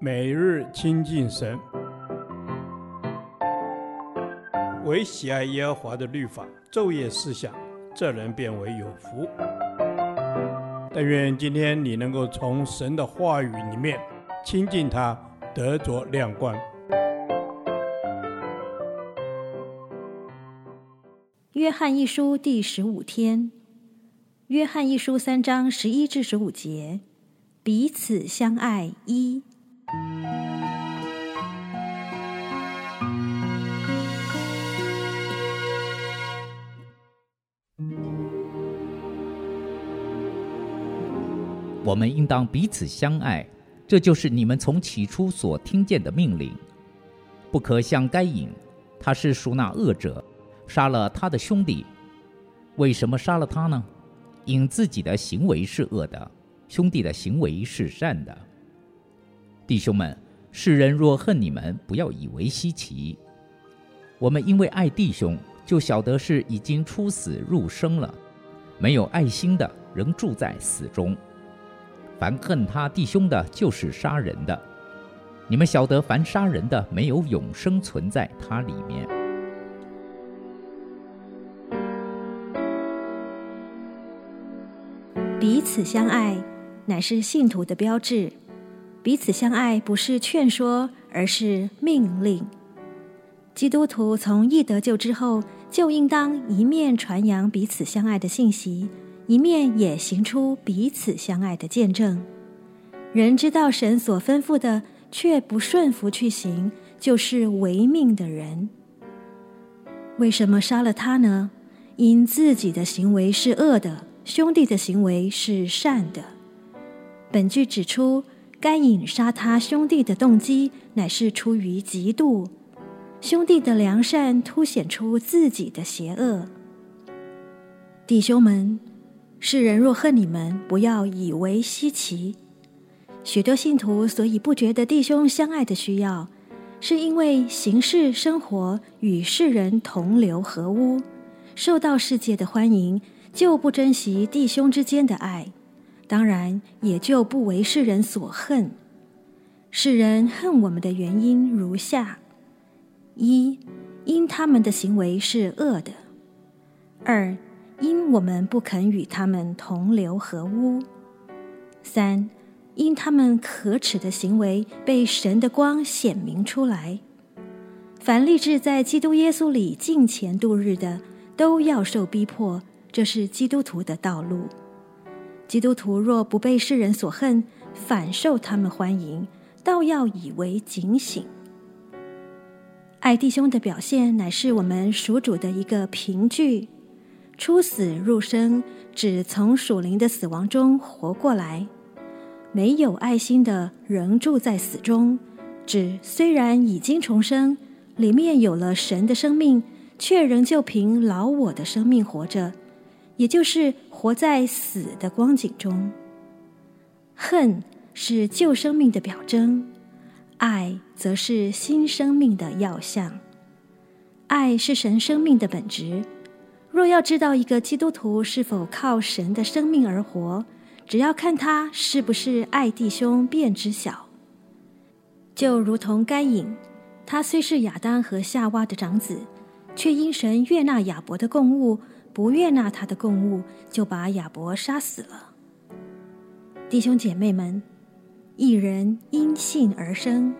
每日亲近神，唯喜爱耶和华的律法，昼夜思想，这人便为有福。但愿今天你能够从神的话语里面亲近他，得着亮光。约翰一书第十五天，约翰一书三章十一至十五节，彼此相爱一。我们应当彼此相爱，这就是你们从起初所听见的命令。不可像该隐，他是属那恶者，杀了他的兄弟。为什么杀了他呢？因自己的行为是恶的，兄弟的行为是善的。弟兄们，世人若恨你们，不要以为稀奇。我们因为爱弟兄，就晓得是已经出死入生了。没有爱心的，仍住在死中。凡恨他弟兄的，就是杀人的。你们晓得，凡杀人的，没有永生存在他里面。彼此相爱，乃是信徒的标志。彼此相爱不是劝说，而是命令。基督徒从一得救之后，就应当一面传扬彼此相爱的信息。一面也行出彼此相爱的见证。人知道神所吩咐的，却不顺服去行，就是违命的人。为什么杀了他呢？因自己的行为是恶的，兄弟的行为是善的。本句指出，该隐杀他兄弟的动机，乃是出于嫉妒。兄弟的良善凸显出自己的邪恶。弟兄们。世人若恨你们，不要以为稀奇。许多信徒所以不觉得弟兄相爱的需要，是因为行事生活与世人同流合污，受到世界的欢迎，就不珍惜弟兄之间的爱，当然也就不为世人所恨。世人恨我们的原因如下：一，因他们的行为是恶的；二，因我们不肯与他们同流合污；三，因他们可耻的行为被神的光显明出来。凡立志在基督耶稣里敬虔度日的，都要受逼迫，这是基督徒的道路。基督徒若不被世人所恨，反受他们欢迎，倒要以为警醒。爱弟兄的表现，乃是我们属主的一个凭据。出死入生，指从属灵的死亡中活过来；没有爱心的，仍住在死中，指虽然已经重生，里面有了神的生命，却仍旧凭老我的生命活着，也就是活在死的光景中。恨是旧生命的表征，爱则是新生命的要项。爱是神生命的本质。若要知道一个基督徒是否靠神的生命而活，只要看他是不是爱弟兄便知晓。就如同该隐，他虽是亚当和夏娃的长子，却因神悦纳亚伯的供物，不悦纳他的供物，就把亚伯杀死了。弟兄姐妹们，一人因信而生，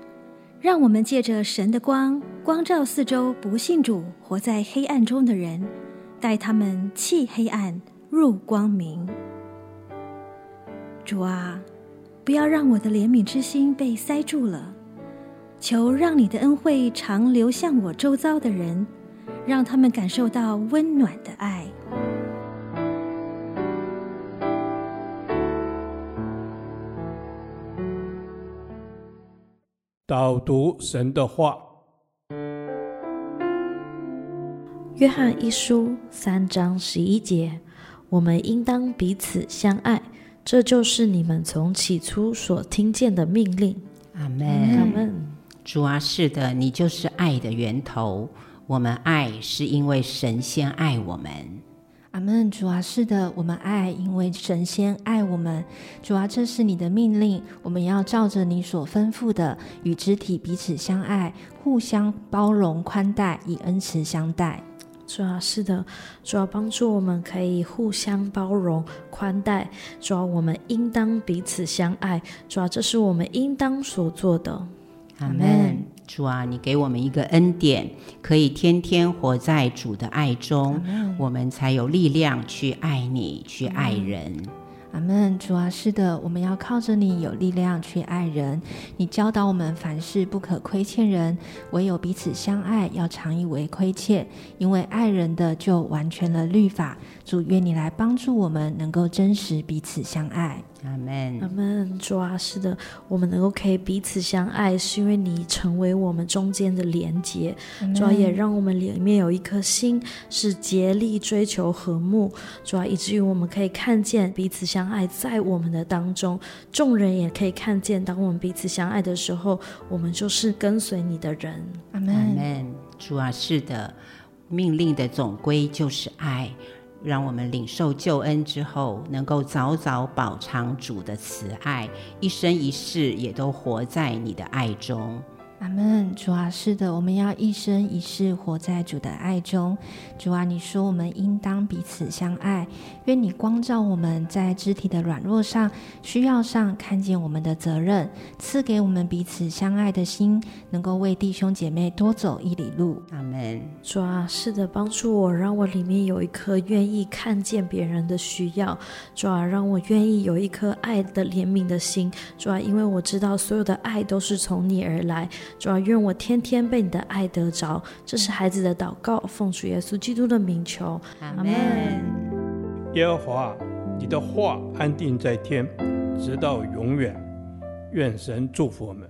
让我们借着神的光，光照四周不信主、活在黑暗中的人。带他们弃黑暗入光明。主啊，不要让我的怜悯之心被塞住了，求让你的恩惠常流向我周遭的人，让他们感受到温暖的爱。导读神的话。约翰一书三章十一节，我们应当彼此相爱，这就是你们从起初所听见的命令。阿门，阿门。主啊，是的，你就是爱的源头。我们爱是因为神先爱我们。阿门，主啊，是的，我们爱，因为神先爱我们。主啊，这是你的命令，我们要照着你所吩咐的，与肢体彼此相爱，互相包容宽待，以恩慈相待。主啊，是的，主啊，帮助我们可以互相包容宽待。主啊，我们应当彼此相爱。主啊，这是我们应当所做的。阿门。主啊，你给我们一个恩典，可以天天活在主的爱中，我们才有力量去爱你，去爱人。阿门。主啊，是的，我们要靠着你有力量去爱人。你教导我们凡事不可亏欠人，唯有彼此相爱，要常以为亏欠，因为爱人的就完全了律法。主，愿你来帮助我们，能够真实彼此相爱。阿门，阿门。主啊，是的，我们能够可以彼此相爱，是因为你成为我们中间的连结。主啊，也让我们里面有一颗心是竭力追求和睦。主啊，以至于我们可以看见彼此相爱在我们的当中，众人也可以看见，当我们彼此相爱的时候，我们就是跟随你的人。阿门，阿门。主啊，是的，命令的总归就是爱。让我们领受救恩之后，能够早早饱尝主的慈爱，一生一世也都活在你的爱中。阿门，主啊，是的，我们要一生一世活在主的爱中。主啊，你说我们应当彼此相爱，愿你光照我们在肢体的软弱上、需要上看见我们的责任，赐给我们彼此相爱的心，能够为弟兄姐妹多走一里路。阿门。主啊，是的，帮助我，让我里面有一颗愿意看见别人的需要。主啊，让我愿意有一颗爱的怜悯的心。主啊，因为我知道所有的爱都是从你而来。主啊，愿我天天被你的爱得着，这是孩子的祷告，奉主耶稣基督的名求，阿门。耶和华，你的话安定在天，直到永远。愿神祝福我们。